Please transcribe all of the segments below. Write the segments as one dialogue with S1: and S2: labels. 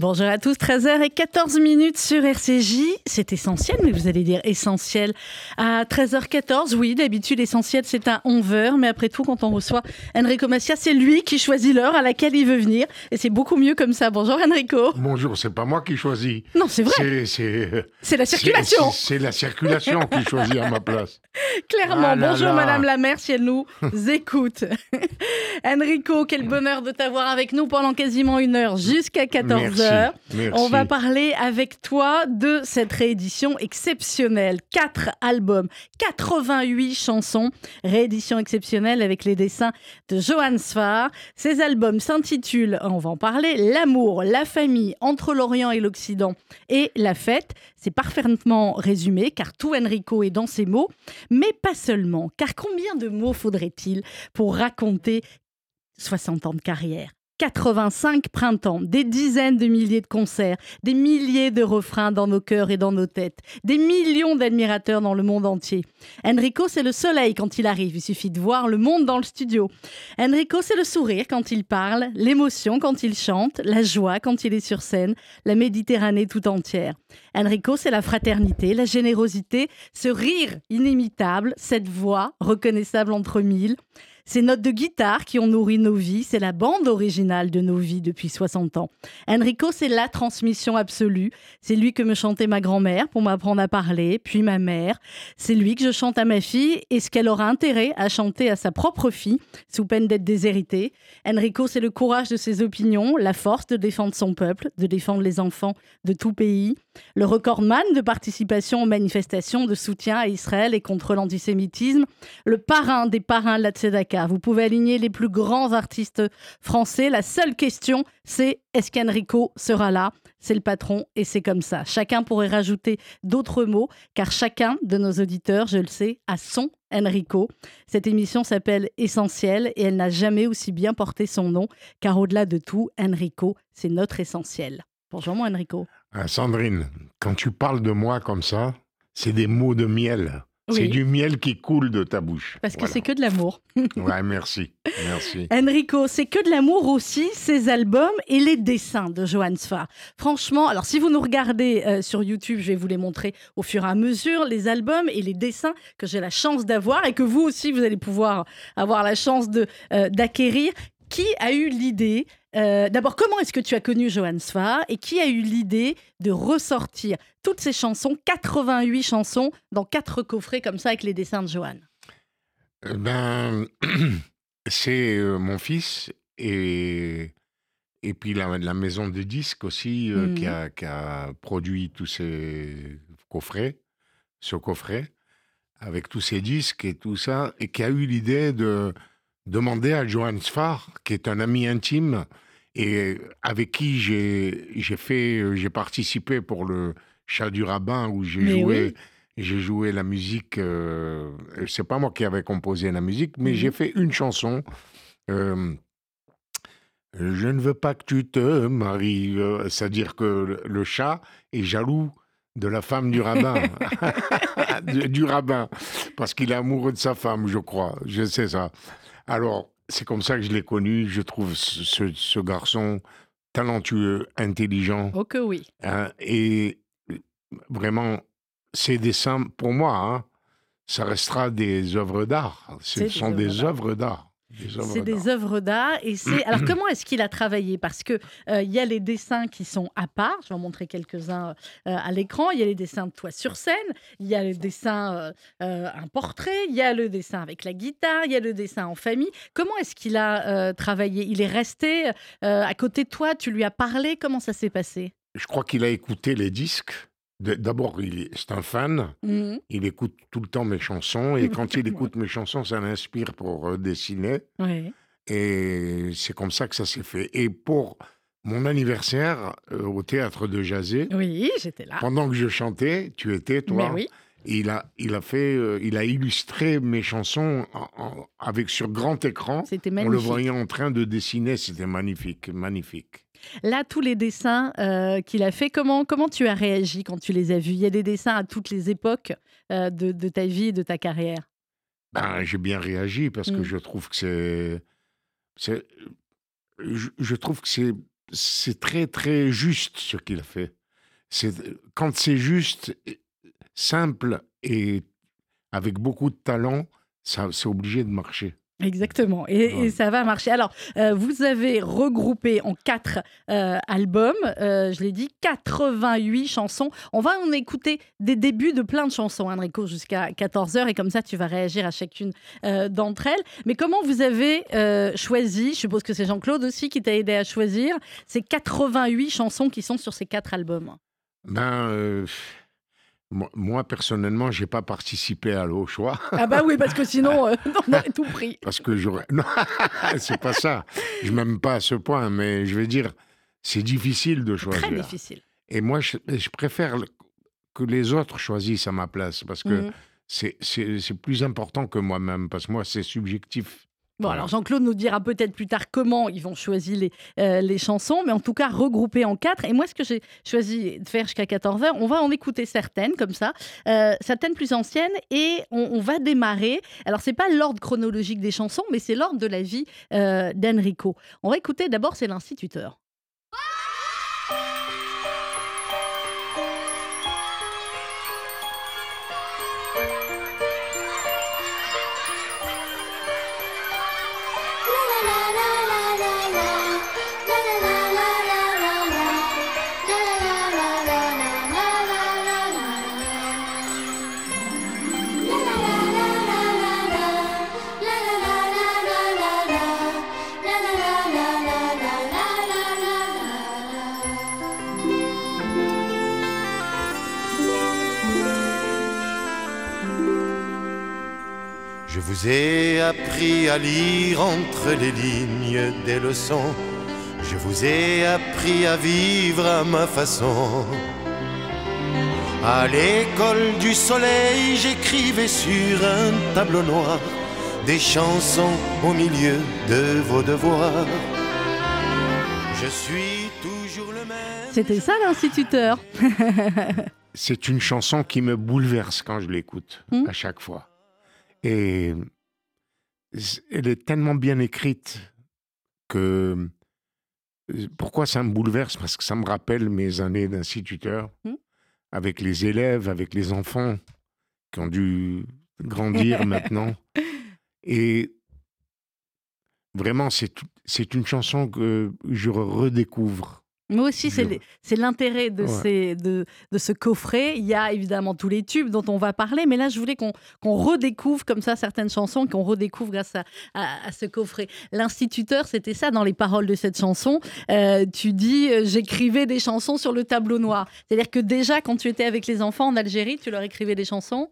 S1: Bonjour à tous, 13h et 14 minutes sur RCJ. C'est essentiel, mais vous allez dire essentiel à 13h14. Oui, d'habitude, essentiel, c'est à 11h, mais après tout, quand on reçoit Enrico Massia, c'est lui qui choisit l'heure à laquelle il veut venir. Et c'est beaucoup mieux comme ça. Bonjour Enrico.
S2: Bonjour, c'est pas moi qui choisis.
S1: Non, c'est vrai. C'est la circulation.
S2: C'est la circulation qui choisit à ma place.
S1: Clairement. Ah Bonjour Madame la maire, si elle nous écoute. Enrico, quel bonheur de t'avoir avec nous pendant quasiment une heure jusqu'à 14h. On va parler avec toi de cette réédition exceptionnelle. Quatre albums, 88 chansons, réédition exceptionnelle avec les dessins de Johan Sfar. Ces albums s'intitulent, on va en parler, L'amour, la famille entre l'Orient et l'Occident et la fête. C'est parfaitement résumé car tout Enrico est dans ses mots, mais pas seulement. Car combien de mots faudrait-il pour raconter 60 ans de carrière? 85 printemps, des dizaines de milliers de concerts, des milliers de refrains dans nos cœurs et dans nos têtes, des millions d'admirateurs dans le monde entier. Enrico, c'est le soleil quand il arrive, il suffit de voir le monde dans le studio. Enrico, c'est le sourire quand il parle, l'émotion quand il chante, la joie quand il est sur scène, la Méditerranée tout entière. Enrico, c'est la fraternité, la générosité, ce rire inimitable, cette voix reconnaissable entre mille. Ces notes de guitare qui ont nourri nos vies, c'est la bande originale de nos vies depuis 60 ans. Enrico, c'est la transmission absolue. C'est lui que me chantait ma grand-mère pour m'apprendre à parler, puis ma mère. C'est lui que je chante à ma fille et ce qu'elle aura intérêt à chanter à sa propre fille, sous peine d'être déshéritée. Enrico, c'est le courage de ses opinions, la force de défendre son peuple, de défendre les enfants de tout pays, le recordman de participation aux manifestations de soutien à Israël et contre l'antisémitisme, le parrain des parrains de la Tzedaka vous pouvez aligner les plus grands artistes français. La seule question, c'est est-ce qu'Enrico sera là? C'est le patron et c'est comme ça. Chacun pourrait rajouter d'autres mots, car chacun de nos auditeurs, je le sais, a son Enrico. Cette émission s'appelle Essentiel et elle n'a jamais aussi bien porté son nom, car au-delà de tout, Enrico, c'est notre essentiel. Bonjour moi Enrico.
S2: Ah, Sandrine, quand tu parles de moi comme ça, c'est des mots de miel. C'est du miel qui coule de ta bouche.
S1: Parce que c'est que de l'amour.
S2: ouais, merci. Merci.
S1: Enrico, c'est que de l'amour aussi, ces albums et les dessins de Johan Sfar. Franchement, alors si vous nous regardez euh, sur YouTube, je vais vous les montrer au fur et à mesure, les albums et les dessins que j'ai la chance d'avoir et que vous aussi, vous allez pouvoir avoir la chance euh, d'acquérir. Qui a eu l'idée euh, D'abord, comment est-ce que tu as connu Johan Sfar et qui a eu l'idée de ressortir toutes ces chansons, 88 chansons, dans quatre coffrets comme ça avec les dessins de Johan?
S2: Euh, Ben, c'est euh, mon fils et et puis la, la maison de disques aussi qui, mmh. a, qui, a, produit tous ces coffrets, ce coffret avec tous ces disques et tout ça, et qui a eu l'idée de demander à Johan Sfar, qui est un ami intime et avec qui j'ai fait, j'ai participé pour le Chat du Rabbin où j'ai joué. J'ai joué la musique. Euh, c'est pas moi qui avais composé la musique, mais j'ai mmh fait une chanson. Euh, je ne veux pas que tu te maries. Euh, c'est-à-dire que le chat est jaloux de la femme du rabbin, du rabbin, parce qu'il est amoureux de sa femme, je crois. Je sais ça. Alors, c'est comme ça que je l'ai connu. Je trouve ce, garçon talentueux, intelligent.
S1: Oh que oui.
S2: Hein, et vraiment, ses dessins, pour moi, hein, ça restera des œuvres d'art. Ce sont des œuvres d'art.
S1: C'est des œuvres d'art. Et c'est alors comment est-ce qu'il a travaillé? Parce que euh, il y a les dessins qui sont à part. Je vais en montrer quelques-uns euh, à l'écran. Il y a les dessins de toi sur scène. Il y a le dessin euh, un portrait. Il y a le dessin avec la guitare. Il y a le dessin en famille. Comment est-ce qu'il a travaillé? Il est resté à côté de toi. Tu lui as parlé? Comment ça s'est passé?
S2: Je crois qu'il a écouté les disques. D'abord, c'est un fan. Mmh. Il écoute tout le temps mes chansons. Et quand il écoute mes chansons, ça l'inspire pour dessiner. Et c'est comme ça que ça s'est fait. Et pour mon anniversaire euh, au théâtre de Jazé.
S1: Oui, j'étais là.
S2: Pendant que je chantais, tu étais, toi.
S1: oui.
S2: Il a, il a fait, euh, il a illustré mes chansons avec sur grand écran.
S1: C'était magnifique.
S2: On le voyait en train de dessiner, c'était magnifique, magnifique.
S1: Là, tous les dessins euh, qu'il a fait, comment, comment tu as réagi quand tu les as vus? Il y a des dessins à toutes les époques de, de, ta vie et de ta carrière?
S2: Ben, j'ai bien réagi parce que mm. je trouve que c'est, c'est, je, je trouve que c'est c'est très, très juste ce qu'il a fait. C'est, quand c'est juste, simple et avec beaucoup de talent, ça, c'est obligé de marcher.
S1: Exactement, et, ça va marcher. Alors, euh, vous avez regroupé en quatre euh, albums, euh, je l'ai dit, 88 chansons. On va en écouter des débuts de plein de chansons, Enrico, jusqu'à 14h, et comme ça, tu vas réagir à chacune d'entre elles. Mais comment vous avez choisi, je suppose que c'est Jean-Claude aussi qui t'a aidé à choisir, ces 88 chansons qui sont sur ces quatre albums?
S2: Ben moi, personnellement, je n'ai pas participé à l'eau choix.
S1: Ah bah oui, parce que sinon, euh, on aurait tout pris.
S2: Parce que j'aurais... Non, c'est pas ça. Je m'aime pas à ce point, mais je veux dire, c'est difficile de choisir.
S1: Très difficile.
S2: Et moi, je, préfère que les autres choisissent à ma place, parce que mmh. c'est plus important que moi-même, parce que moi, c'est subjectif.
S1: Bon, alors Jean-Claude nous dira peut-être plus tard comment ils vont choisir les, euh, les chansons, mais en tout cas regroupées en quatre. Et moi, ce que j'ai choisi de faire jusqu'à 14h, on va en écouter certaines comme ça, euh, certaines plus anciennes, et on, va démarrer. Alors, c'est pas l'ordre chronologique des chansons, mais c'est l'ordre de la vie euh, d'Enrico. On va écouter d'abord, c'est l'instituteur.
S3: Vous ai appris à lire entre les lignes des leçons. Je vous ai appris à vivre à ma façon. À l'école du soleil, j'écrivais sur un tableau noir des chansons au milieu de vos devoirs. Je suis toujours le même.
S1: C'était ça l'instituteur.
S2: C'est une chanson qui me bouleverse quand je l'écoute, hmm. à chaque fois. Et elle est tellement bien écrite que pourquoi ça me bouleverse? Parce que ça me rappelle mes années d'instituteur, mmh. avec les élèves, avec les enfants qui ont dû grandir maintenant. Et vraiment, c'est une chanson que je redécouvre
S1: moi aussi, c'est l'intérêt de, de, de, ce coffret. Il y a évidemment tous les tubes dont on va parler, mais là, je voulais qu'on redécouvre comme ça certaines chansons, qu'on redécouvre grâce à, à, ce coffret. L'instituteur, c'était ça dans les paroles de cette chanson. Euh, tu dis, euh, j'écrivais des chansons sur le tableau noir. C'est-à-dire que déjà, quand tu étais avec les enfants en Algérie, tu leur écrivais des chansons?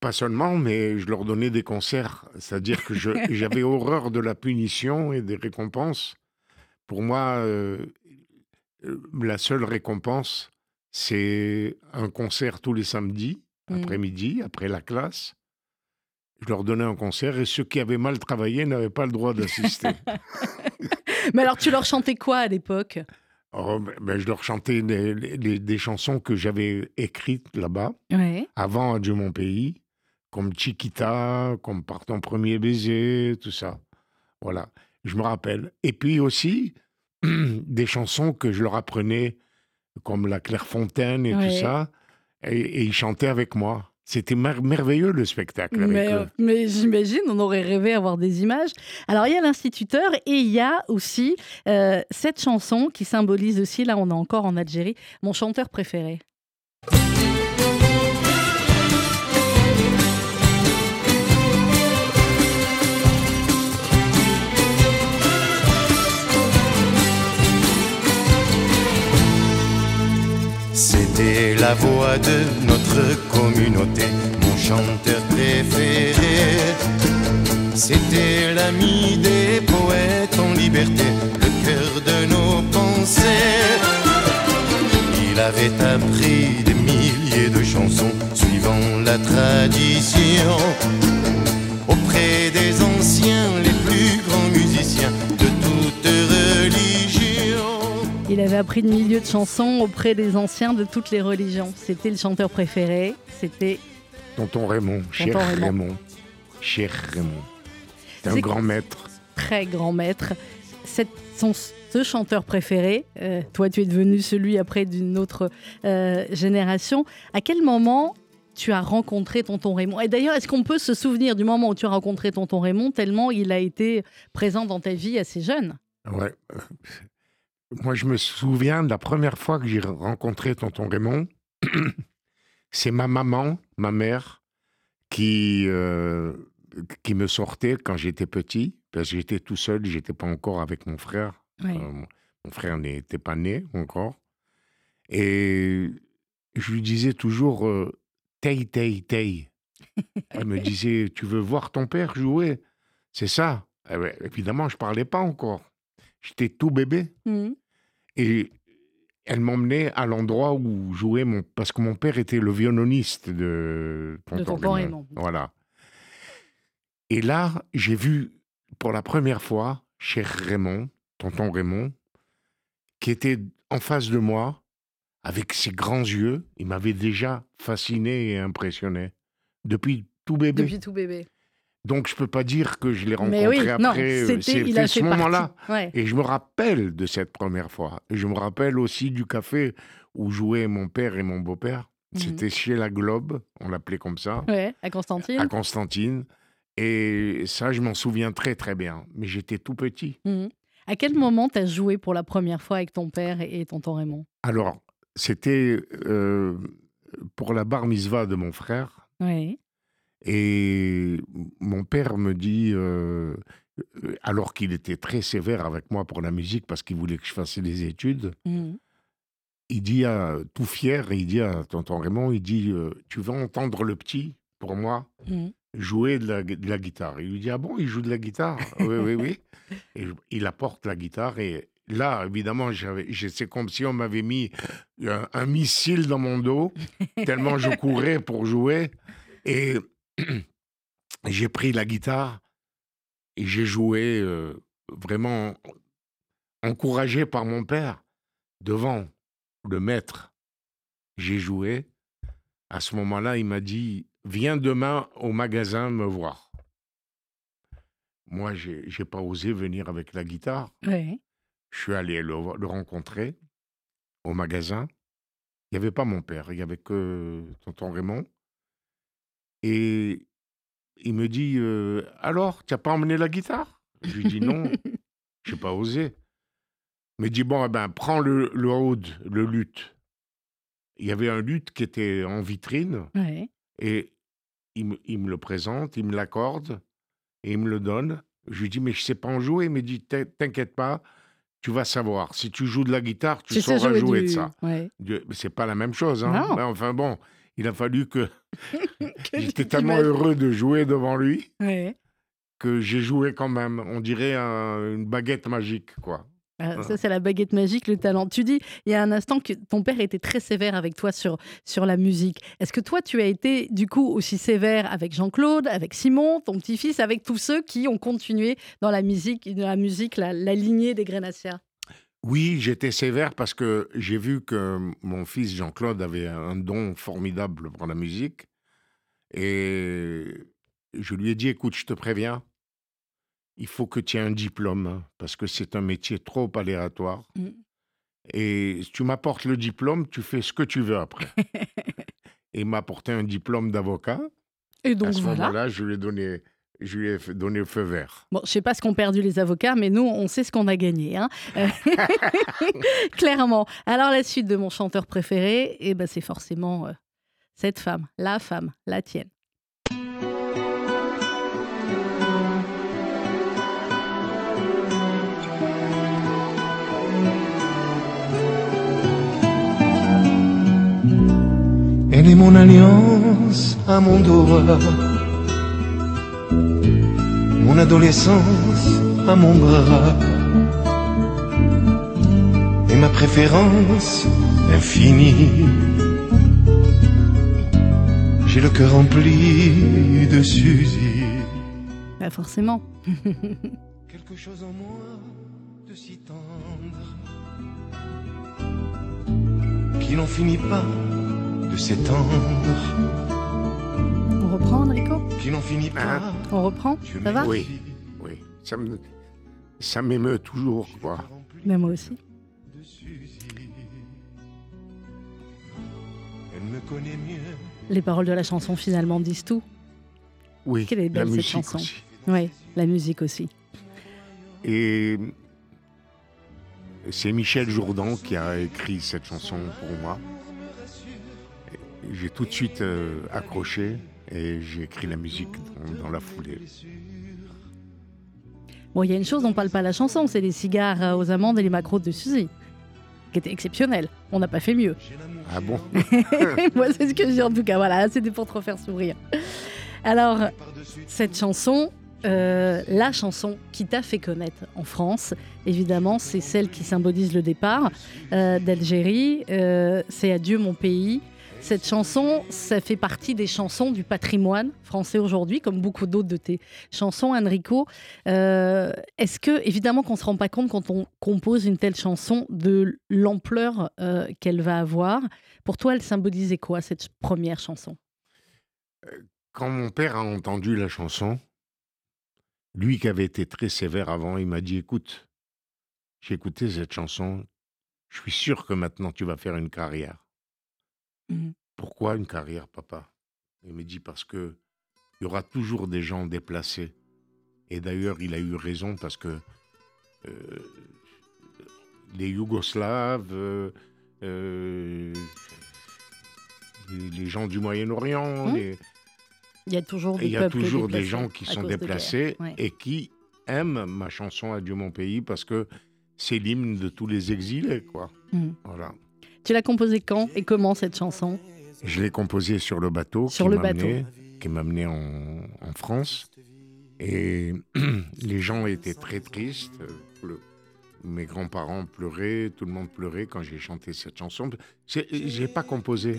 S2: Pas seulement, mais je leur donnais des concerts. C'est-à-dire que j'avais horreur de la punition et des récompenses. Pour moi, euh, la seule récompense, c'est un concert tous les samedis, mmh. après-midi, après la classe. Je leur donnais un concert et ceux qui avaient mal travaillé n'avaient pas le droit d'assister.
S1: Mais alors, tu leur chantais quoi à l'époque?
S2: Oh, ben, ben, Je leur chantais des, chansons que j'avais écrites là-bas, avant Adieu mon pays, comme Chiquita, comme Par ton premier baiser, tout ça. Voilà, je me rappelle. Et puis aussi, des chansons que je leur apprenais, comme La Clairefontaine et tout ça, et, ils chantaient avec moi. C'était merveilleux le spectacle.
S1: mais, mais j'imagine, on aurait rêvé avoir des images. Alors il y a l'instituteur et il y a aussi euh, cette chanson qui symbolise aussi, là on est encore en Algérie, mon chanteur préféré.
S3: C'était la voix de notre communauté, mon chanteur préféré. C'était l'ami des pauvres liberté, le cœur de nos pensées. Il avait appris des milliers de chansons suivant la tradition auprès des anciens, les plus grands musiciens
S1: Il avait appris de milliers de chansons auprès des anciens de toutes les religions. C'était le chanteur préféré, c'était
S2: Tonton Raymond, cher Raymond. cher Raymond. C'est un grand maître.
S1: Très grand maître. Cette, son, ce chanteur préféré, euh, toi tu es devenu celui après d'une autre euh, génération. À quel moment tu as rencontré tonton Raymond? Et d'ailleurs, est-ce qu'on peut se souvenir du moment où tu as rencontré tonton Raymond tellement il a été présent dans ta vie assez jeune?
S2: Ouais. Moi, je me souviens de la première fois que j'ai rencontré tonton Raymond. C'est ma maman, ma mère, qui, euh, qui me sortait quand j'étais petit, parce que j'étais tout seul, j'étais pas encore avec mon frère. Euh, mon frère n'était pas né encore. Et je lui disais toujours euh, Tei, tei, tei. Elle me disait Tu veux voir ton père jouer C'est ça. Eh ben, évidemment, je parlais pas encore. J'étais tout bébé. Mmh. Et elle m'emmenait à l'endroit où jouait mon. Parce que mon père était le violoniste de
S1: Tonton, Raymond.
S2: Voilà. Et là, j'ai vu pour la première fois, cher Raymond, tonton Raymond, qui était en face de moi, avec ses grands yeux. Il m'avait déjà fasciné et impressionné. Depuis tout bébé.
S1: Depuis tout bébé.
S2: Donc je peux pas dire que je l'ai rencontré après. Euh, c'était ce moment-là. Et je me rappelle de cette première fois. Et je me rappelle aussi du café où jouaient mon père et mon beau-père. Mhm. C'était chez la Globe, on l'appelait comme ça.
S1: Ouais, à Constantine.
S2: À Constantine. Et ça, je m'en souviens très très bien. Mais j'étais tout petit.
S1: Mhm. À quel moment tu as joué pour la première fois avec ton père et tonton Raymond?
S2: Alors, c'était euh, pour la bar mitzvah de mon frère.
S1: Oui.
S2: Et mon père me dit, euh, alors qu'il était très sévère avec moi pour la musique parce qu'il voulait que je fasse des études, mmh. il dit à, tout fier, il dit à tonton Raymond, il dit, euh, tu veux entendre le petit, pour moi, mmh. jouer de la, de la, guitare. Il lui dit, ah bon, il joue de la guitare? Oui, oui, oui. Et il apporte la guitare et là, évidemment, c'est comme si on m'avait mis un, un, missile dans mon dos, tellement je courais pour jouer. Et j'ai pris la guitare et j'ai joué euh, vraiment encouragé par mon père devant le maître. J'ai joué. À ce moment-là, il m'a dit Viens demain au magasin me voir. Moi, j'ai n'ai pas osé venir avec la guitare. Je suis allé le, le rencontrer au magasin. Il n'y avait pas mon père, il n'y avait que tonton Raymond. Et il me dit Alors, tu n'as pas emmené la guitare? Je lui dis Non, je n'ai pas osé. Il me dit Bon, eh ben, prends le, le le luth. Il y avait un luth qui était en vitrine. Et il me, il me, le présente, il me l'accorde et il me le donne. Je lui dis Mais je ne sais pas en jouer. Il me dit T'inquiète pas, tu vas savoir. Si tu joues de la guitare, tu sauras jouer, de ça. Ouais. C'est pas la même chose. Hein. enfin bon, il a fallu que. J'étais tellement heureux de jouer devant lui que j'ai joué quand même. On dirait une baguette magique, quoi.
S1: Ah, ça, c'est la baguette magique, le talent. Tu dis, il y a un instant que ton père était très sévère avec toi sur, sur la musique. Est-ce que toi, tu as été du coup aussi sévère avec Jean-Claude, avec Simon, ton petit-fils, avec tous ceux qui ont continué dans la musique, dans la, musique la, la lignée des Grenassias
S2: oui, j'étais sévère parce que j'ai vu que mon fils Jean-Claude avait un don formidable pour la musique. Et je lui ai dit, écoute, je te préviens, il faut que tu aies un diplôme parce que c'est un métier trop aléatoire. Mmh. Et tu m'apportes le diplôme, tu fais ce que tu veux après. et il m'a apporté un diplôme d'avocat.
S1: Et donc à
S2: ce
S1: voilà.
S2: moment-là, je lui ai donné je lui ai donné le feu vert.
S1: Bon, je sais pas ce qu'ont perdu les avocats, mais nous, on sait ce qu'on a gagné. Hein Clairement. Alors, la suite de mon chanteur préféré, eh ben, c'est forcément euh, cette femme, la femme, la tienne.
S3: Elle est mon alliance à mon doigt mon adolescence à mon bras. ma préférence infinie. J'ai le cœur rempli de Suzy.
S1: Bah forcément.
S3: Quelque chose en moi de si tendre qui n'en finit pas de s'étendre.
S1: On reprend, Enrico
S3: Qui n'en finit pas.
S2: Hein
S1: On reprend Ça va
S2: Oui, oui. Ça me, ça m'émeut toujours, quoi.
S1: Mais moi aussi.
S3: Elle me connaît mieux.
S1: Les paroles de la chanson finalement disent tout.
S2: Oui,
S1: Quelle est
S2: la
S1: belle cette
S2: musique
S1: chanson.
S2: aussi.
S1: Oui, la musique aussi.
S2: Et c'est Michel Jourdan qui a écrit cette chanson pour moi. J'ai tout de suite euh, accroché et j'ai écrit la musique dans, dans la foulée.
S1: Bon, il y a une chose dont parle pas la chanson, c'est les cigares euh, aux amandes et les macros de Suzy, qui était exceptionnel. On n'a pas fait mieux.
S2: Ah bon
S1: Moi, c'est ce que dis en tout cas. Voilà, c'était pour te refaire sourire. Alors, cette chanson, euh, la chanson qui t'a fait connaître en France, évidemment, c'est celle qui symbolise le départ euh, d'Algérie. Euh, c'est Adieu mon pays. Cette chanson, ça fait partie des chansons du patrimoine français aujourd'hui, comme beaucoup d'autres de tes chansons, Enrico. Euh, Est-ce que, évidemment, qu'on se rend pas compte quand on compose une telle chanson de l'ampleur euh, qu'elle va avoir? Pour toi, elle symbolisait quoi cette première chanson?
S2: Quand mon père a entendu la chanson, lui qui avait été très sévère avant, il m'a dit Écoute, j'ai écouté cette chanson, je suis sûr que maintenant tu vas faire une carrière.
S1: Mhm.
S2: Pourquoi une carrière, papa? Il me dit Parce que il y aura toujours des gens déplacés. Et d'ailleurs, il a eu raison parce que euh, les Yougoslaves, euh, euh, les, les gens du Moyen-Orient, les-
S1: Il y a toujours des
S2: il y a
S1: peuples
S2: toujours des
S1: déplacés
S2: gens qui sont déplacés.
S1: Ouais.
S2: et qui aiment ma chanson Adieu mon pays parce que c'est l'hymne de tous les exilés, quoi.
S1: Mhm.
S2: Voilà.
S1: Tu l'as composée quand et comment cette chanson
S2: Je l'ai composée sur le bateau
S1: Sur
S2: qui
S1: le
S2: m'a
S1: bateau.
S2: amené- qui m'a amené en, en France. Et les gens étaient très tristes. Le- mes grands-parents pleuraient, tout le monde pleurait quand j'ai chanté cette chanson. C'est- J'ai pas composé,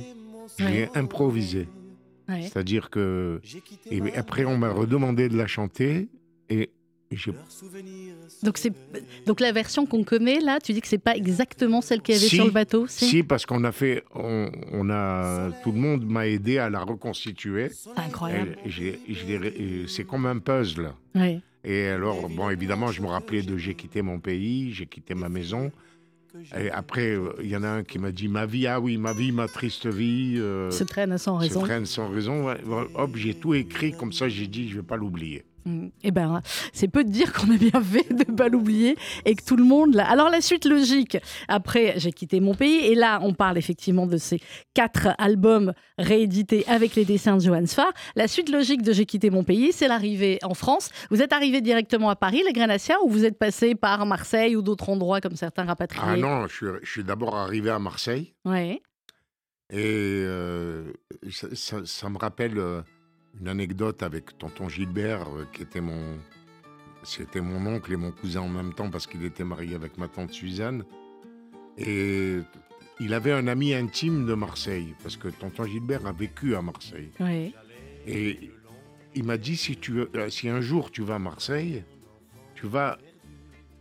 S2: j'ai improvisé.
S1: Ouais.
S2: C'est-à-dire que. Et après, on m'a redemandé de la chanter et
S1: Donc, c'est... Donc la version qu'on connaît là, tu dis que c'est pas exactement celle qu'il y avait
S2: Si,
S1: sur le bateau
S2: Si, parce qu'on a fait, on, on a, tout le monde m'a aidé à la reconstituer.
S1: C'est incroyable.
S2: C'est comme un puzzle. Et alors, bon, évidemment, je me rappelais de j'ai quitté mon pays, j'ai quitté ma maison. Et après, il y en a un qui m'a dit ma vie, ah oui, ma vie, ma triste vie. euh,
S1: Se traîne sans
S2: se
S1: raison.
S2: traîne sans raison. Hop, j'ai tout écrit comme ça. J'ai dit, je vais pas l'oublier.
S1: Eh ben, c'est peu de dire qu'on a bien fait de ne pas l'oublier et que tout le monde l'a. Alors la suite logique, après j'ai quitté mon pays et là on parle effectivement de ces quatre albums réédités avec les dessins de Johannes Farr. La suite logique de J'ai quitté mon pays, c'est l'arrivée en France. Vous êtes arrivé directement à Paris, les Grénaciens, ou vous êtes passé par Marseille ou d'autres endroits comme certains rapatriés?
S2: Ah non, je suis, d'abord arrivé à Marseille.
S1: Ouais.
S2: Et euh, ça, ça- ça me rappelle euh, une anecdote avec tonton Gilbert, euh, qui était mon, c'était mon oncle et mon cousin en même temps parce qu'il était marié avec ma tante Suzanne. Et il avait un ami intime de Marseille parce que tonton Gilbert a vécu à Marseille. Et il m'a dit si tu, euh, si un jour tu vas à Marseille, tu vas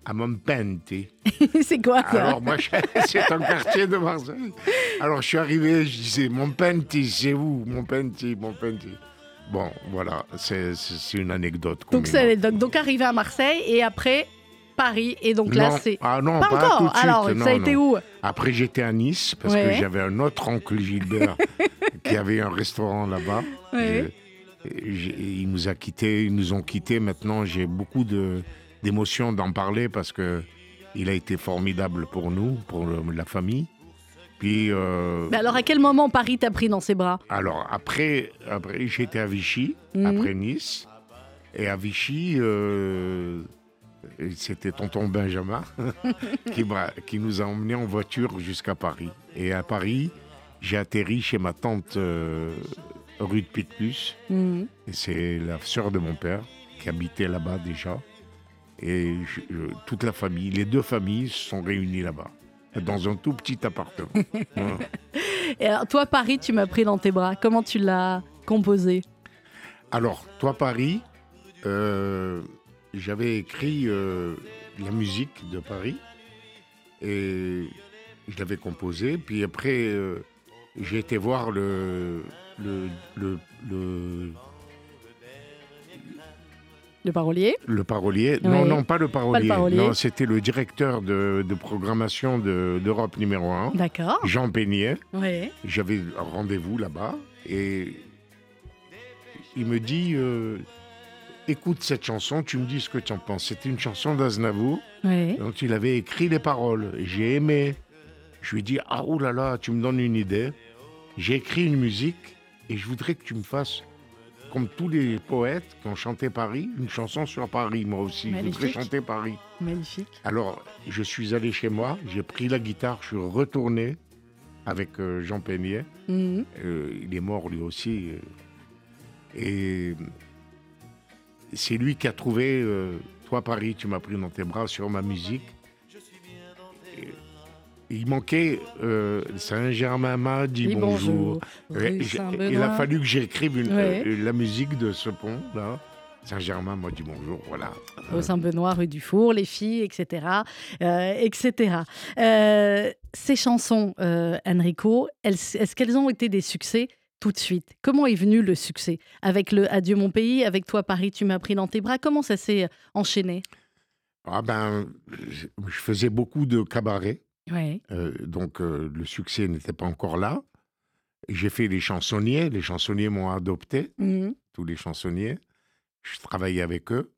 S2: à Montpente.
S1: c'est quoi ça?
S2: Alors moi, c'est un quartier de Marseille. Alors je suis arrivé, je disais, mon Penti, c'est où? Mon Penti, mon Penti. Bon, voilà, c'est une anecdote.
S1: donc, donc, arrivé à Marseille et après Paris et donc là c'est...
S2: ah non,
S1: Pas
S2: pas,
S1: encore
S2: tout de suite.
S1: Alors,
S2: non,
S1: ça a été
S2: non.
S1: où
S2: Après, j'étais à Nice parce
S1: Ouais.
S2: que j'avais un autre oncle Gilbert qui avait un restaurant là-bas.
S1: Ouais.
S2: Il nous a quittés, ils nous ont quittés. Maintenant, j'ai beaucoup de- d'émotions d'en parler parce que il a été formidable pour nous, pour le- la famille. Puis, euh,
S1: Mais alors à quel moment Paris t'a pris dans ses bras?
S2: Alors après, après j'étais à Vichy,
S1: Mhm.
S2: après Nice. Et à Vichy, euh, c'était tonton Benjamin qui, qui nous a emmenés en voiture jusqu'à Paris. Et à Paris, j'ai atterri chez ma tante euh, rue de Picpus.
S1: Mhm.
S2: Et c'est la sœur de mon père qui habitait là-bas déjà. Et je- je- toute la famille, les deux familles se sont réunies là-bas. Dans un tout petit appartement.
S1: Et alors, toi, Paris, tu m'as pris dans tes bras. Comment tu l'as composé?
S2: Alors, toi, Paris, euh, j'avais écrit euh, la musique de Paris et je l'avais composée. Puis après, euh, j'ai été voir le, le, le, le
S1: le parolier
S2: Le parolier Non, non, pas le parolier. Non, c'était le directeur de, programmation d'Europe numéro 1.
S1: D'accord.
S2: Jean Peignet. Oui. J'avais un rendez-vous là-bas et il me dit euh, Écoute cette chanson, tu me dis ce que tu en penses. C'était une chanson d'Aznavour oui. dont il avait écrit les paroles. J'ai aimé. Je lui ai dit Ah, oh là là, tu me donnes une idée. J'ai écrit une musique et je voudrais que tu me fasses comme tous les poètes qui ont chanté Paris, une chanson sur Paris, moi aussi. Je voudrais chanter Paris.
S1: Magnifique.
S2: Alors, je suis allé chez moi, j'ai pris la guitare, je suis retourné avec euh, Jean Peignet. Mhm. Euh, il est mort lui aussi. Euh, et c'est lui qui a trouvé Toi, Paris, tu m'as pris dans tes bras sur ma musique il manquait euh, Saint-Germain m'a dit bonjour. il a fallu que j'écrive euh, la musique de ce pont là. Saint-Germain m'a dit bonjour, voilà.
S1: Au Saint-Benoît, rue du Four, les filles, etc. Euh, etc. ces chansons, Enrico, est-ce qu'elles ont été des succès tout de suite? Comment est venu le succès? Avec le Adieu mon pays, avec toi Paris, tu m'as pris dans tes bras, comment ça s'est enchaîné?
S2: Ah ben, je faisais beaucoup de cabarets.
S1: Ouais.
S2: Euh, donc euh, le succès n'était pas encore là. J'ai fait les chansonniers. Les chansonniers m'ont adopté, mmh tous les chansonniers. Je travaillais avec eux.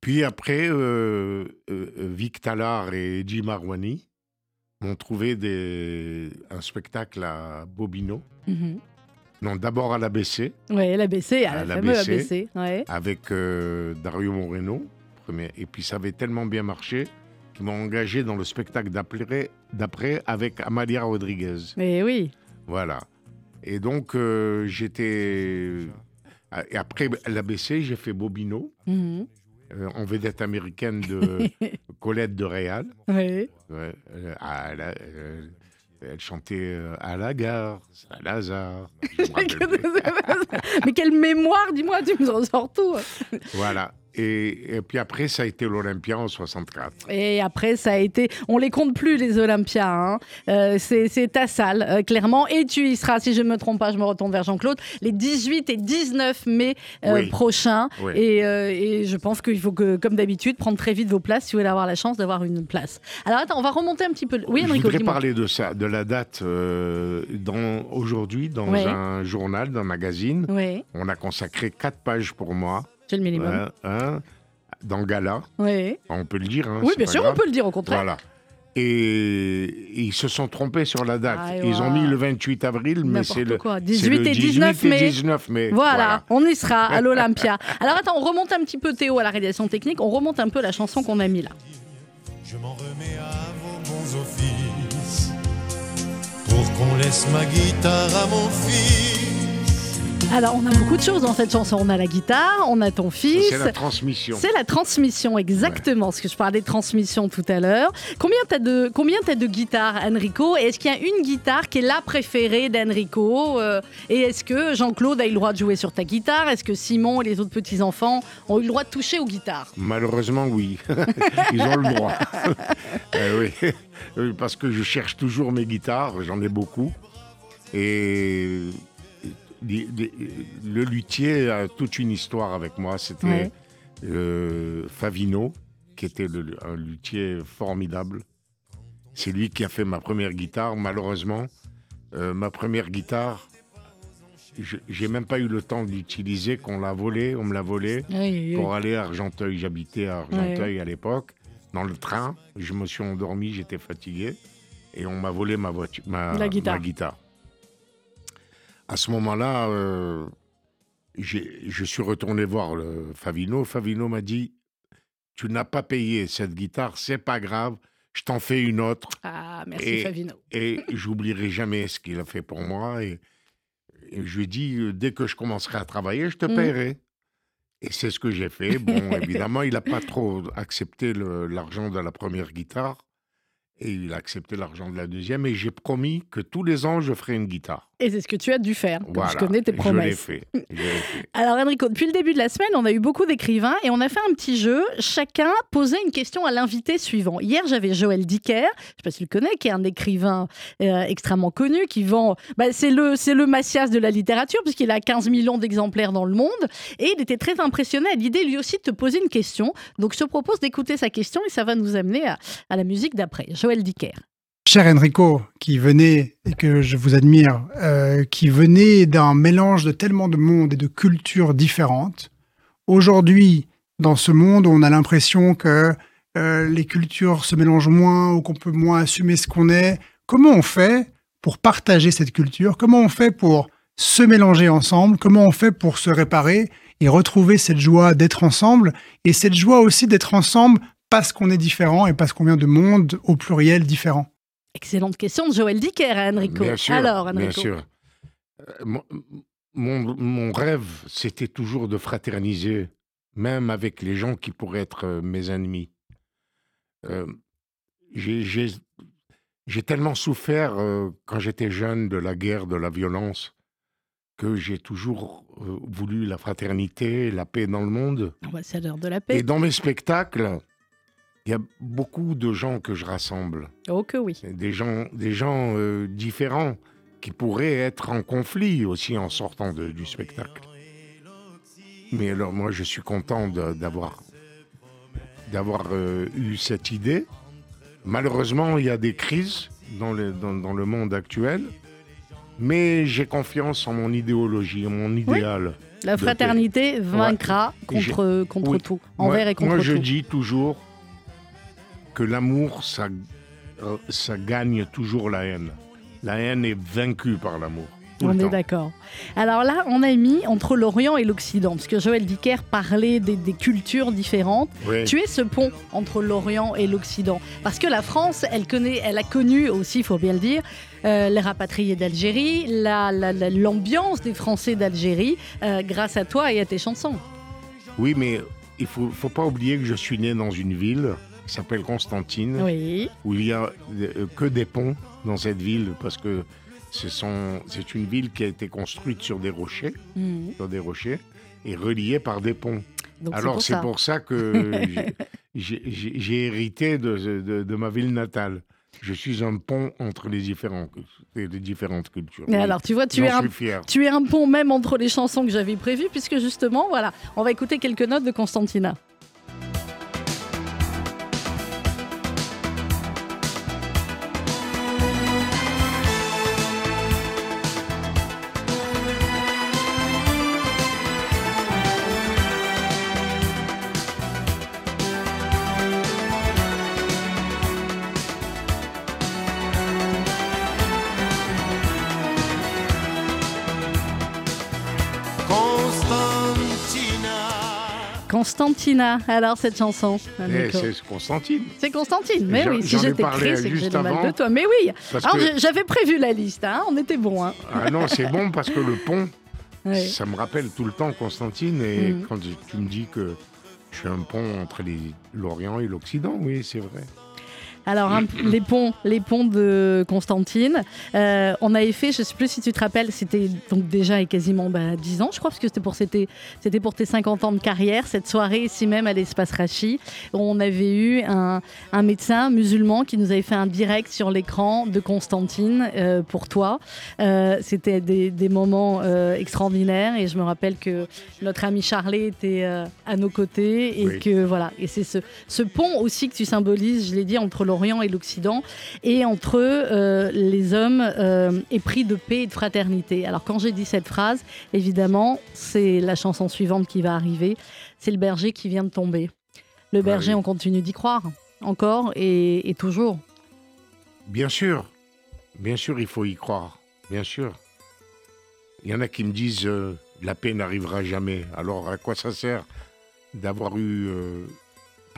S2: Puis après, euh, Vic Talar et Jim Arwani m'ont trouvé des, un spectacle à Bobino. Mmh non, d'abord à l'ABC.
S1: Oui, l'ABC, à, la fameuse ABC.
S2: Avec Dario Moreno. Et puis ça avait tellement bien marché qui m'ont engagé dans le spectacle d'après avec Amalia Rodriguez.
S1: Mais oui.
S2: Voilà. Et donc, euh, j'étais. Et après l'ABC, j'ai fait Bobino, mhm. euh, en vedette américaine de Colette de Réal.
S1: Oui.
S2: Ouais, elle chantait à la gare, à Lazare.
S1: Mais quelle mémoire, dis-moi, tu me ressors tout.
S2: voilà. Et, puis après, ça a été l'Olympia en 64.
S1: Et après, ça a été. On les compte plus, les Olympias. Hein. Euh, c'est ta salle, euh, clairement. Et tu y seras, si je ne me trompe pas, je me retourne vers Jean-Claude, les 18 et 19 mai euh, prochains. Et, et, je pense qu'il faut, que, comme d'habitude, prendre très vite vos places si vous voulez avoir la chance d'avoir une place. Alors attends, on va remonter un petit peu.
S2: Oui, Enrico, Je voudrais parler de ça, de la date aujourd'hui dans un journal, d'un magazine. On a consacré quatre pages pour moi.
S1: C'est le minimum.
S2: Hein, dans Gala.
S1: Oui.
S2: On peut le dire. Hein,
S1: oui, bien sûr, on peut le dire au contraire.
S2: Voilà. Et ils se sont trompés sur la date. Ah, Ils ont mis le 28 avril, mais c'est le,
S1: 18 et 19 mai.
S2: 19 mai.
S1: Voilà, on y sera à l'Olympia. Alors attends, on remonte un petit peu Théo à la réalisation technique. On remonte un peu la chanson qu'on a mis là.
S3: Je m'en remets à vos bons offices pour qu'on laisse ma guitare à mon fils.
S1: Alors, on a beaucoup de choses dans cette chanson. On a la guitare, on a ton fils.
S2: C'est la transmission.
S1: C'est la transmission, exactement. Parce que je parlais de transmission tout à l'heure. Combien t'as de, combien as de guitares, Enrico? Est-ce qu'il y a une guitare qui est la préférée d'Enrico euh, Et est-ce que Jean-Claude a eu le droit de jouer sur ta guitare? Est-ce que Simon et les autres petits-enfants ont eu le droit de toucher aux guitares?
S2: Malheureusement, oui. Ils ont le droit. Euh, oui. Parce que je cherche toujours mes guitares. J'en ai beaucoup. Et le luthier a toute une histoire avec moi. C'était euh, Favino, qui était un luthier formidable. C'est lui qui a fait ma première guitare. Malheureusement, euh, ma première guitare, j'ai même pas eu le temps d'utiliser, qu'on l'a volée, on me l'a volée pour aller à Argenteuil. J'habitais à Argenteuil à l'époque, dans le train. Je me suis endormi, j'étais fatigué, et on m'a volé ma, voiture, ma guitare à ce moment-là, euh, je suis retourné voir le Favino. Favino m'a dit Tu n'as pas payé cette guitare, c'est pas grave, je t'en fais une autre.
S1: Ah, merci Favino.
S2: Et j'oublierai jamais ce qu'il a fait pour moi. Et, je lui ai dit Dès que je commencerai à travailler, je te mmh. paierai. Et c'est ce que j'ai fait. Bon, évidemment, il n'a pas trop accepté l'argent de la première guitare. Et il a accepté l'argent de la deuxième et j'ai promis que tous les ans, je ferai une guitare.
S1: Et c'est ce que tu as dû faire.
S2: Voilà,
S1: je connais tes promesses.
S2: Je l'ai fait.
S1: Alors Enrico, depuis le début de la semaine, on a eu beaucoup d'écrivains et on a fait un petit jeu. Chacun posait une question à l'invité suivant. Hier, j'avais Joël Dicker, je ne sais pas si tu le connais, qui est un écrivain euh, extrêmement connu, qui vend... Bah, c'est le, c'est le Massias de la littérature, puisqu'il a 15 millions d'exemplaires dans le monde. Et il était très impressionné à l'idée, lui aussi, de te poser une question. Donc je te propose d'écouter sa question et ça va nous amener à, à la musique d'après. Joël Dicker.
S4: Cher Enrico, qui venait, et que je vous admire, euh, qui venait d'un mélange de tellement de mondes et de cultures différentes, aujourd'hui, dans ce monde, on a l'impression que euh, les cultures se mélangent moins ou qu'on peut moins assumer ce qu'on est. Comment on fait pour partager cette culture? Comment on fait pour se mélanger ensemble? Comment on fait pour se réparer et retrouver cette joie d'être ensemble et cette joie aussi d'être ensemble parce qu'on est différent et parce qu'on vient de mondes au pluriel différents?
S1: Excellente question de Joël Dicker, Enrico.
S2: Bien sûr,
S1: Alors,
S2: Enrico. Bien sûr. Euh, mon, rêve, c'était toujours de fraterniser, même avec les gens qui pourraient être euh, mes ennemis. Euh, j'ai tellement souffert quand j'étais jeune de la guerre, de la violence, que j'ai toujours voulu la fraternité, la paix dans le monde.
S1: De la paix.
S2: Et dans mes spectacles, il y a beaucoup de gens que je rassemble.
S1: Oh que oui.
S2: Des gens, des gens euh, différents qui pourraient être en conflit aussi en sortant du spectacle. Mais alors moi je suis content d'avoir d'avoir euh, eu cette idée. Malheureusement il y a des crises dans le, dans, le monde actuel, mais j'ai confiance en mon idéologie, en mon idéal.
S1: La fraternité vaincra contre, contre tout, envers et contre
S2: tout.
S1: Moi
S2: je dis toujours, que l'amour, ça, euh, ça gagne toujours la haine. La haine est vaincue par l'amour.
S1: On est d'accord. Alors là, on a mis entre l'Orient et l'Occident, parce que Joël Dicker parlait des, cultures différentes. Tu es ce pont entre l'Orient et l'Occident, parce que la France, elle connaît, elle a connu aussi, il faut bien le dire, euh, les rapatriés d'Algérie, l'ambiance des Français d'Algérie, euh, grâce à toi et à tes chansons.
S2: Oui, mais il faut, faut pas oublier que je suis né dans une ville s'appelle Constantine, où il y a euh, que des ponts dans cette ville parce que c'est une ville qui a été construite sur des rochers, mhm. sur des rochers et reliée par des ponts. Alors c'est pour, ça que j'ai hérité de, de, ma ville natale. Je suis un pont entre les, différents, les différentes cultures.
S1: Mais alors, tu vois, tu es, un, tu es un pont même entre les chansons que j'avais prévues, puisque justement, voilà, on va écouter quelques notes de Constantina. Constantina, alors cette chanson
S2: eh, C'est Constantine.
S1: C'est Constantine, mais oui, si j'étais c'est que j'ai mal de toi. Mais oui, alors j'avais prévu la liste, hein, on était bon. Hein.
S2: Ah non, c'est bon parce que le pont, ça me rappelle tout le temps Constantine. Et mm. quand tu me dis que je suis un pont entre l'Orient et l'Occident, oui, c'est vrai.
S1: Alors, les, ponts, les ponts de Constantine, euh, on avait fait, je ne sais plus si tu te rappelles, c'était donc déjà quasiment bah, 10 ans, je crois, parce que c'était pour, c'était, c'était pour tes 50 ans de carrière, cette soirée ici même à l'espace Rachi. On avait eu un, un, médecin musulman qui nous avait fait un direct sur l'écran de Constantine euh, pour toi. Euh, c'était des, des moments extraordinaires et je me rappelle que notre ami Charlie était à nos côtés et que voilà, et c'est ce, ce pont aussi que tu symbolises, je l'ai dit, entre le et l'Occident, et entre eux, euh, les hommes euh, épris de paix et de fraternité. Alors quand j'ai dit cette phrase, évidemment, c'est la chanson suivante qui va arriver, c'est le berger qui vient de tomber. Le berger, on continue d'y croire, encore et, toujours.
S2: Bien sûr, bien sûr, il faut y croire, bien sûr. Il y en a qui me disent euh, la paix n'arrivera jamais. Alors à quoi ça sert d'avoir eu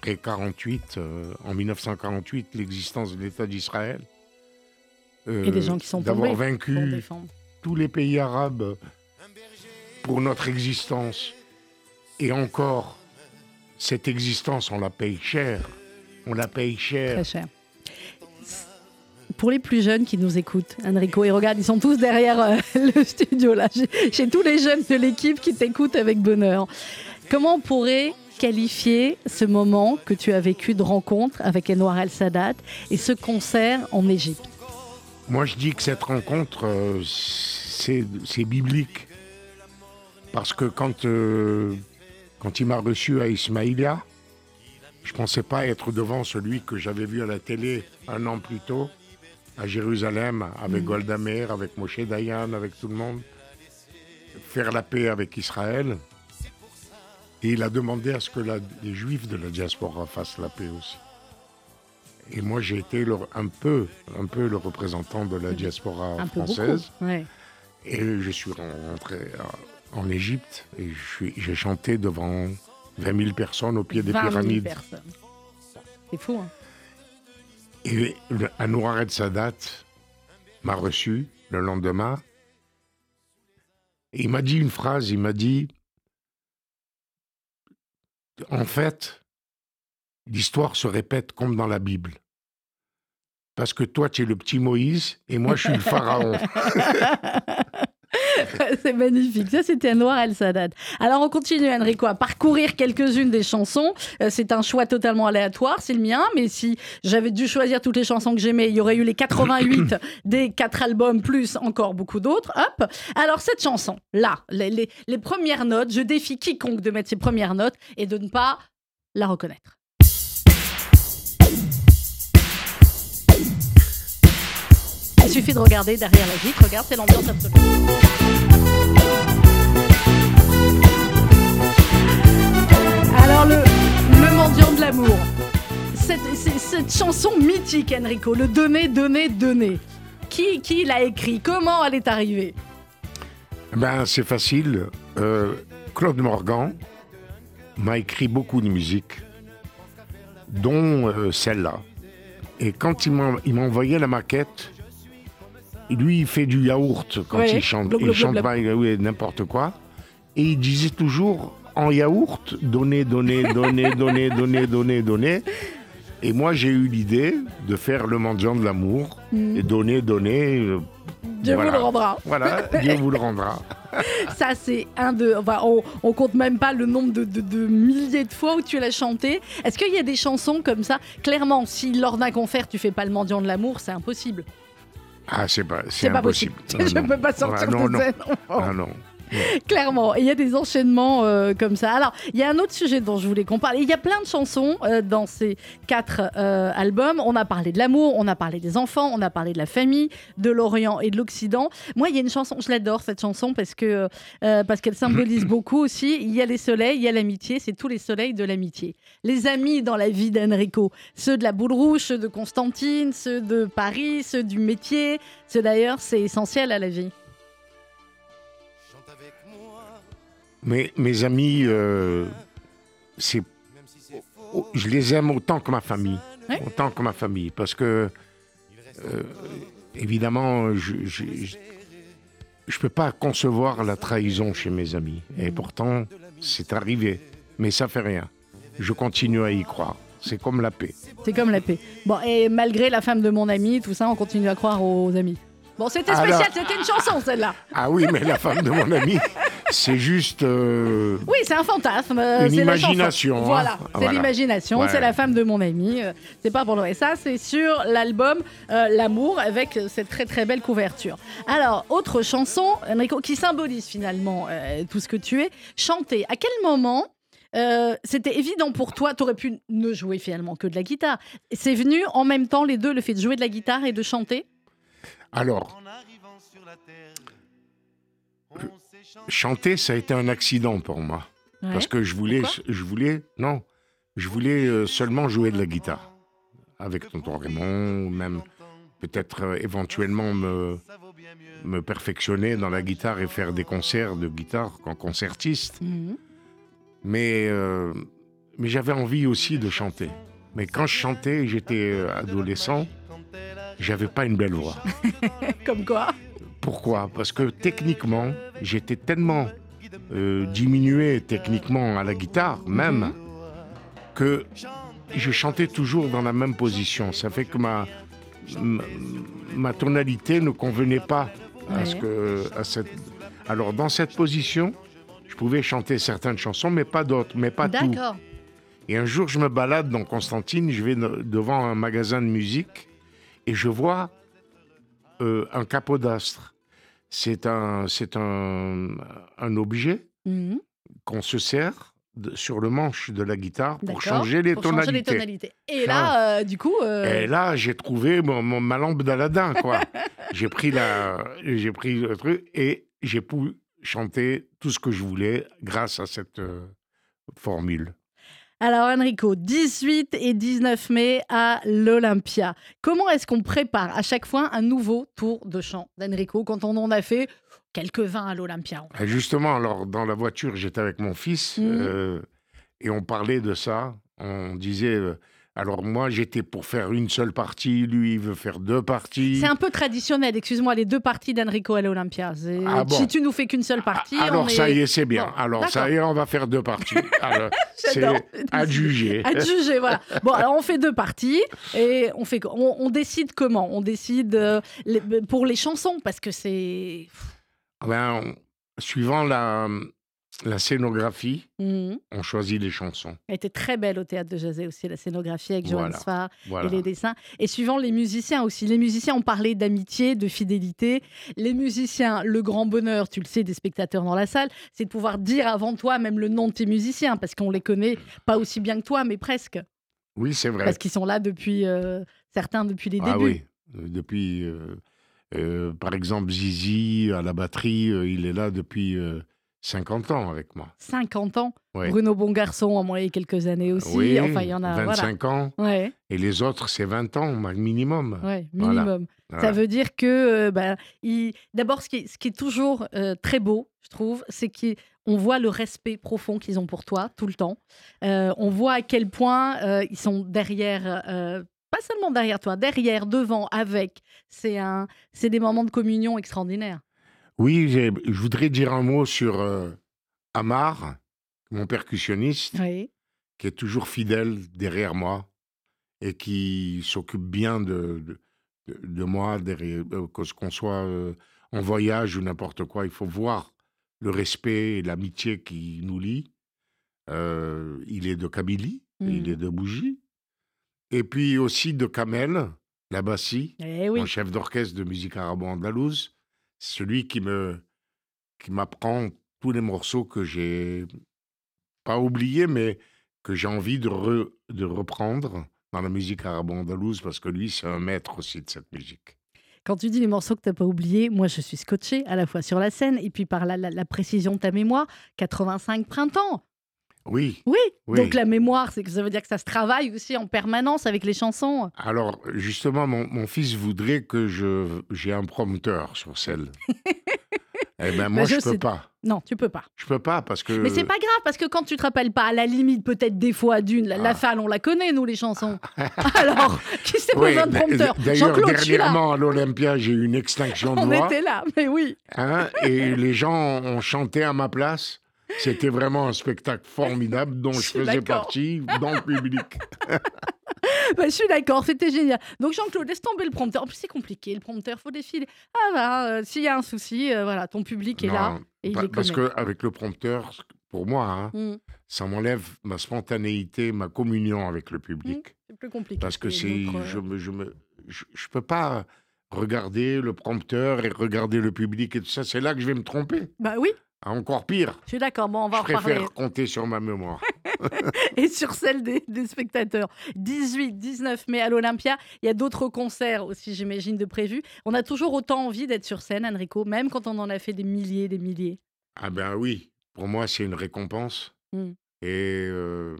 S2: après 48, euh, en 1948, l'existence de l'État d'Israël.
S1: Euh, et des gens qui sont
S2: D'avoir vaincu tous les pays arabes pour notre existence. Et encore, cette existence, on la paye cher. On la paye cher.
S1: Très cher. pour les plus jeunes qui nous écoutent, Enrico, et regarde, ils sont tous derrière euh, le studio là. J'ai tous les jeunes de l'équipe qui t'écoutent avec bonheur. Comment on pourrait qualifier ce moment que tu as vécu de rencontre avec Enwar El Sadat et ce concert en Égypte?
S2: Moi, je dis que cette rencontre, euh, c'est biblique. Parce que quand, euh, quand il m'a reçu à Ismaïlia, je ne pensais pas être devant celui que j'avais vu à la télé un an plus tôt, à Jérusalem, avec mm. Golda Meir, avec Moshe Dayan, avec tout le monde, faire la paix avec Israël. Et il a demandé à ce que les juifs de la diaspora fassent la paix aussi. Et moi, j'ai été un, peu, un peu le représentant de la diaspora française. Et je suis rentré en Égypte et j'ai chanté devant 20 000 personnes au pied des 20 pyramides.
S1: C'est fou, hein
S2: Et Anwar Sadat m'a reçu le lendemain. Et il m'a dit une phrase, il m'a dit, en fait, l'histoire se répète comme dans la Bible. Parce que toi, tu es le petit Moïse et moi, je suis le pharaon.
S1: c'est magnifique. Ça, c'était Noir El Sadat. Alors, on continue, Enrico, à parcourir quelques-unes des chansons. Euh, c'est un choix totalement aléatoire, c'est le mien. Mais si j'avais dû choisir toutes les chansons que j'aimais, il y aurait eu les 88 des quatre albums, plus encore beaucoup d'autres. Hop. Alors, cette chanson, là, les, les premières notes, je défie quiconque de mettre ses premières notes et de ne pas la reconnaître. Il suffit de regarder derrière la vitre. Regarde, c'est l'ambiance absolue. Alors, le, mendiant de l'amour. Cette, chanson mythique, Enrico, le donner, donner, donner. Qui, qui l'a écrit? Comment elle est arrivée?
S2: Ben, C'est facile. Euh, Claude Morgan m'a écrit beaucoup de musique, dont euh, celle-là. Et quand il m'a envoyé la maquette, lui, il fait du yaourt quand il chante. il chante pas n'importe quoi. Et il disait toujours en yaourt, donner, donner, donner, donner, donner, donner, donner. Et moi, j'ai eu l'idée de faire le mendiant de l'amour hmm. et donner, donner. Euh,
S1: Dieu vous le rendra.
S2: Voilà, Dieu vous le rendra.
S1: Ça, c'est un de. on, on, compte même pas le nombre de, de, milliers de fois où tu l'as chanté. Est-ce qu'il y a des chansons comme ça? Clairement, si lors d'un concert, tu fais pas le mendiant de l'amour, c'est impossible.
S2: Ah, c'est pas, c'est pas possible.
S1: Je ne peux pas sortir
S2: ah,
S1: de scène.
S2: Ah non.
S1: Clairement, il y a des enchaînements euh, comme ça. Alors, il y a un autre sujet dont je voulais qu'on parle. Il y a plein de chansons euh, dans ces quatre euh, albums. On a parlé de l'amour, on a parlé des enfants, on a parlé de la famille, de l'Orient et de l'Occident. Moi, il y a une chanson, je l'adore cette chanson parce que parce qu'elle symbolise beaucoup aussi. Il y a les soleils, il y a l'amitié. C'est tous les soleils de l'amitié. Les amis dans la vie d'Enrico, ceux de la boule rouge, ceux de Constantine, ceux de Paris, ceux du métier. Ceux d'ailleurs, c'est essentiel à la vie.
S2: Mes, mes amis, euh, c'est, je les aime autant que ma famille. Autant que ma famille. Parce que, euh, évidemment, je ne peux pas concevoir la trahison chez mes amis. Et pourtant, c'est arrivé. Mais ça fait rien. Je continue à y croire. C'est comme la paix.
S1: C'est comme la paix. Bon, et malgré la femme de mon ami, tout ça, on continue à croire aux amis. Bon, c'était spécial, c'était une chanson celle-là.
S2: Ah oui, mais la femme de mon ami, c'est juste. Euh,
S1: oui, c'est un fantasme.
S2: Euh, une imagination. Hein.
S1: Voilà, c'est l'imagination. C'est la femme de mon ami. Euh, c'est pas pour le. Et ça, c'est sur l'album L'amour avec cette très très belle couverture. Alors, autre chanson, Enrico, qui symbolise finalement tout ce que tu es. Chanter. À quel moment c'était évident pour toi, tu aurais pu ne jouer finalement que de la guitare. C'est venu en même temps les deux, le fait de jouer de la guitare et de chanter?
S2: Alors, chanter, ça a été un accident pour moi. Parce que je voulais, je voulais, non, je voulais euh, seulement jouer de la guitare. Avec tonton Raymond, même peut-être euh, éventuellement me, me perfectionner dans la guitare et faire des concerts de guitare en concertiste. Mhm. Mais, euh, mais j'avais envie aussi de chanter. Mais quand je chantais, j'étais adolescent, j'avais pas une belle voix.
S1: Comme quoi?
S2: Pourquoi? Parce que techniquement, j'étais tellement euh, diminué techniquement à la guitare même que je chantais toujours dans la même position. Ça fait que ma, ma tonalité ne convenait pas à, ce que, à cette. Alors, dans cette position, je pouvais chanter certaines chansons, mais pas d'autres, mais pas tout. D'accord. Et un jour, je me balade dans Constantine, je vais devant un magasin de musique et je vois euh, un capodastre. C'est un, c'est un, un objet mmh qu'on se sert sur le manche de la guitare pour changer les, tonalités.
S1: Et là, euh, du coup. Euh,
S2: et là, j'ai trouvé mon, ma lampe d'Aladin, quoi. j'ai pris la, j'ai pris le truc et j'ai pu chanter tout ce que je voulais grâce à cette formule.
S1: Alors Enrico, 18 et 19 mai à l'Olympia. Comment est-ce qu'on prépare à chaque fois un nouveau tour de chant d'Enrico quand on en a fait quelques-uns à l'Olympia?
S2: Ah, Justement, alors dans la voiture, j'étais avec mon fils mmh. euh, et on parlait de ça. On disait, euh, alors moi, j'étais pour faire une seule partie, lui, il veut faire deux parties.
S1: C'est un peu traditionnel, excuse-moi, les deux parties d'Enrico à l'Olympia. Ah si tu nous fais qu'une seule partie.
S2: Alors ça y est, c'est bien. alors ça y est, on va faire deux parties. c'est à juger.
S1: À juger, voilà. Bon, alors on fait deux parties et on, fait, on, décide comment On décide euh, pour les chansons parce que c'est.
S2: Ben, suivant la, la scénographie, mmh. on choisit les chansons.
S1: Elle était très belle au théâtre de Jazé aussi, la scénographie avec Johan Sfar et les dessins. Et suivant les musiciens aussi. Les musiciens ont parlé d'amitié, de fidélité. Les musiciens, le grand bonheur, tu le sais, des spectateurs dans la salle, c'est de pouvoir dire avant toi même le nom de tes musiciens, parce qu'on les connaît pas aussi bien que toi, mais presque.
S2: Oui, c'est vrai.
S1: Parce qu'ils sont là depuis, euh, certains depuis les ah, débuts.
S2: Ah oui, depuis, euh, euh, par exemple, Zizi à la batterie, il est là depuis 50 ans avec moi.
S1: 50 ans? Bruno Bon Garçon a moyen quelques années aussi.
S2: Oui, enfin, il y en a 25 ans. Ouais. Et les autres, c'est 20 ans minimum.
S1: Minimum. Ça veut dire que, euh, bah, d'abord, ce, qui est, ce qui est toujours euh, très beau, je trouve, c'est qu'on voit le respect profond qu'ils ont pour toi tout le temps. Euh, on voit à quel point ils sont derrière pas seulement derrière toi, derrière, devant, avec. C'est un, c'est des moments de communion extraordinaires.
S2: Oui, je voudrais dire un mot sur euh, Amar, mon percussionniste, qui est toujours fidèle derrière moi et qui s'occupe bien de, de, moi, derrière, euh, qu'on soit euh, en voyage ou n'importe quoi. Il faut voir le respect et l'amitié qui nous lie. il est de Kabylie, il est mmh. de Bougie. Et puis aussi de Kamel, la Bassi, eh mon chef d'orchestre de musique arabo-andalouse celui qui me qui m'apprend tous les morceaux que j'ai pas oubliés, mais que j'ai envie de, de reprendre dans la musique arabo-andalouse, parce que lui, c'est un maître aussi de cette musique.
S1: Quand tu dis les morceaux que tu n'as pas oubliés, moi je suis scotché à la fois sur la scène et puis par la, la précision de ta mémoire. 85 printemps,
S2: oui.
S1: oui. Donc la mémoire, c'est que ça veut dire que ça se travaille aussi en permanence avec les chansons.
S2: Alors justement, mon, fils voudrait que je j'ai un prompteur sur scène. eh ben moi, je, ne peux pas.
S1: Non, tu peux pas.
S2: Je peux pas parce que.
S1: Mais c'est pas grave parce que quand tu te rappelles pas, à la limite, peut-être des fois d'une, la, ah. falle, on la connaît nous les chansons. Alors, qui s'est besoin de prompteur
S2: D'ailleurs, dernièrement à l'Olympia, j'ai eu une extinction de voix.
S1: On était là, mais oui.
S2: Hein, et les gens ont chanté à ma place. C'était vraiment un spectacle formidable dont je, faisais partie dans le public.
S1: Bah, je suis d'accord, c'était génial. Donc Jean-Claude, laisse tomber le prompteur. En plus, c'est compliqué, le prompteur, faut défiler. Ah bah, euh, s'il y a un souci, euh, voilà, ton public est là. Et il
S2: parce qu'avec le prompteur, pour moi, hein, mmh. ça m'enlève ma spontanéité, ma communion avec le public. Mmh,
S1: c'est plus compliqué.
S2: Parce que c'est, je, me, je, me, je, je peux pas regarder le prompteur et regarder le public et tout ça. C'est là que je vais me tromper.
S1: Bah oui.
S2: Encore pire.
S1: Je suis d'accord, bon, on va
S2: je
S1: en reparler.
S2: préfère compter sur ma mémoire.
S1: et sur celle des, spectateurs. 18, 19 mai à l'Olympia. Il y a d'autres concerts aussi, j'imagine, de prévus. On a toujours autant envie d'être sur scène, Enrico, même quand on en a fait des milliers, des milliers.
S2: Ah ben oui, pour moi, c'est une récompense. Mmh. Et euh,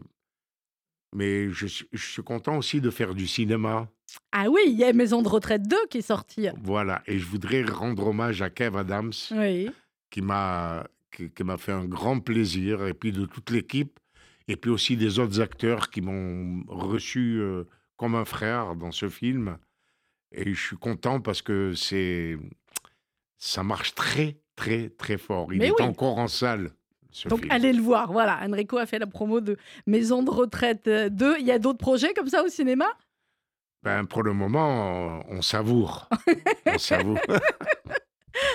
S2: mais je, suis content aussi de faire du cinéma.
S1: Ah oui, il y a Maison de retraite 2 qui est sortie.
S2: Voilà, et je voudrais rendre hommage à Kev Adams. Oui qui m'a qui, m'a fait un grand plaisir, et puis de toute l'équipe, et puis aussi des autres acteurs qui m'ont reçu euh, comme un frère dans ce film. Et je suis content parce que c'est ça marche très très très fort. Il est encore en salle.
S1: Donc allez le voir. Voilà, Enrico a fait la promo de Maison de retraite 2. Euh, Il y a d'autres projets comme ça au cinéma?
S2: Ben, Pour le moment, on savoure. on savoure.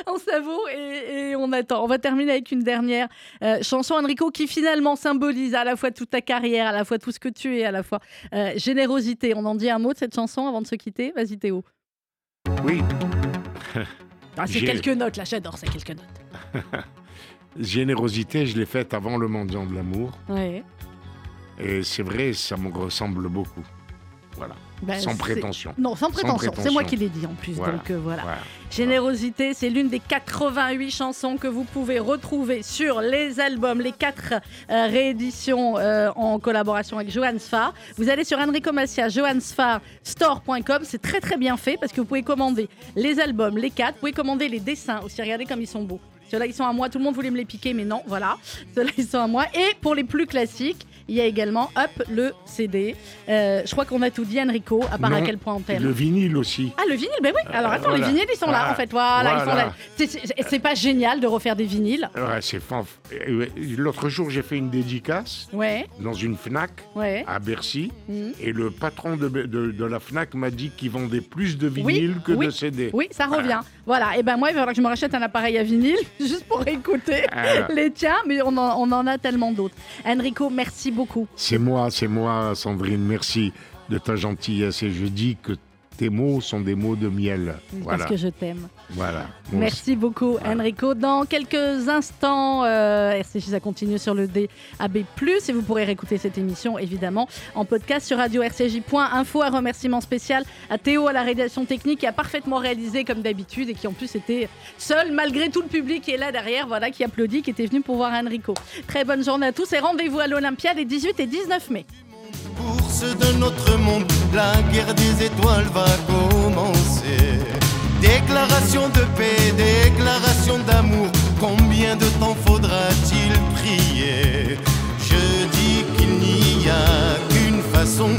S1: on savoure et, on attend. On va terminer avec une dernière euh, chanson, Enrico, qui finalement symbolise à la fois toute ta carrière, à la fois tout ce que tu es, à la fois euh, générosité. On en dit un mot de cette chanson avant de se quitter? Vas-y Théo.
S2: Oui.
S1: Ah, c'est quelques notes, là, j'adore, c'est quelques notes.
S2: générosité, je l'ai faite avant le mendiant de l'amour.
S1: Oui.
S2: Et c'est vrai, ça me ressemble beaucoup. Voilà. Ben, sans prétention.
S1: Non, sans prétention. C'est moi qui l'ai dit en plus. Donc euh, voilà. Générosité, c'est l'une des 88 chansons que vous pouvez retrouver sur les albums, les quatre euh, rééditions euh, en collaboration avec Johan Sfar. Vous allez sur Enrico Massia, store.com. C'est très très bien fait parce que vous pouvez commander les albums, les quatre. Vous pouvez commander les dessins aussi. Regardez comme ils sont beaux. Ceux-là, ils sont à moi. Tout le monde voulait me les piquer, mais non, voilà. Ceux-là, ils sont à moi. Et pour les plus classiques, il y a également Up le CD. Euh, je crois qu'on a tout dit, Enrico, à part à quel point on t'aime.
S2: Le vinyle aussi.
S1: Ah, le vinyle, ben oui. Alors attends, les vinyles, ils sont là, en fait. Voilà, ils sont là. C'est pas génial de refaire des vinyles.
S2: Ouais, c'est euh, L'autre jour, j'ai fait une dédicace
S1: ouais.
S2: dans une Fnac à Bercy. Mhm. Et le patron de, de, la Fnac m'a dit qu'il vendait plus de vinyles que de CD.
S1: Oui, ça revient. Voilà. Et ben moi, il va falloir que je me rachète un appareil à vinyle juste pour écouter les tiens. Mais on en, on en a tellement d'autres. Enrico, merci beaucoup.
S2: C'est moi, c'est moi, Sandrine. Merci de ta gentillesse. Et je dis que tes mots sont des mots de miel.
S1: Parce que je t'aime.
S2: Voilà.
S1: Merci beaucoup, Enrico. Dans quelques instants, euh, RCJ, ça continue sur le DAB+. Et vous pourrez réécouter cette émission, évidemment, en podcast sur radio-rcj.info. Un remerciement spécial à Théo, à la rédaction technique, qui a parfaitement réalisé, comme d'habitude, et qui en plus était seul, malgré tout le public qui est là derrière, voilà, qui applaudit, qui était venu pour voir Enrico. Très bonne journée à tous et rendez-vous à l'Olympia les 18 et 19 mai
S3: de notre monde, la guerre des étoiles va commencer. Déclaration de paix, déclaration d'amour, combien de temps faudra-t-il prier? Je dis qu'il n'y a qu'une façon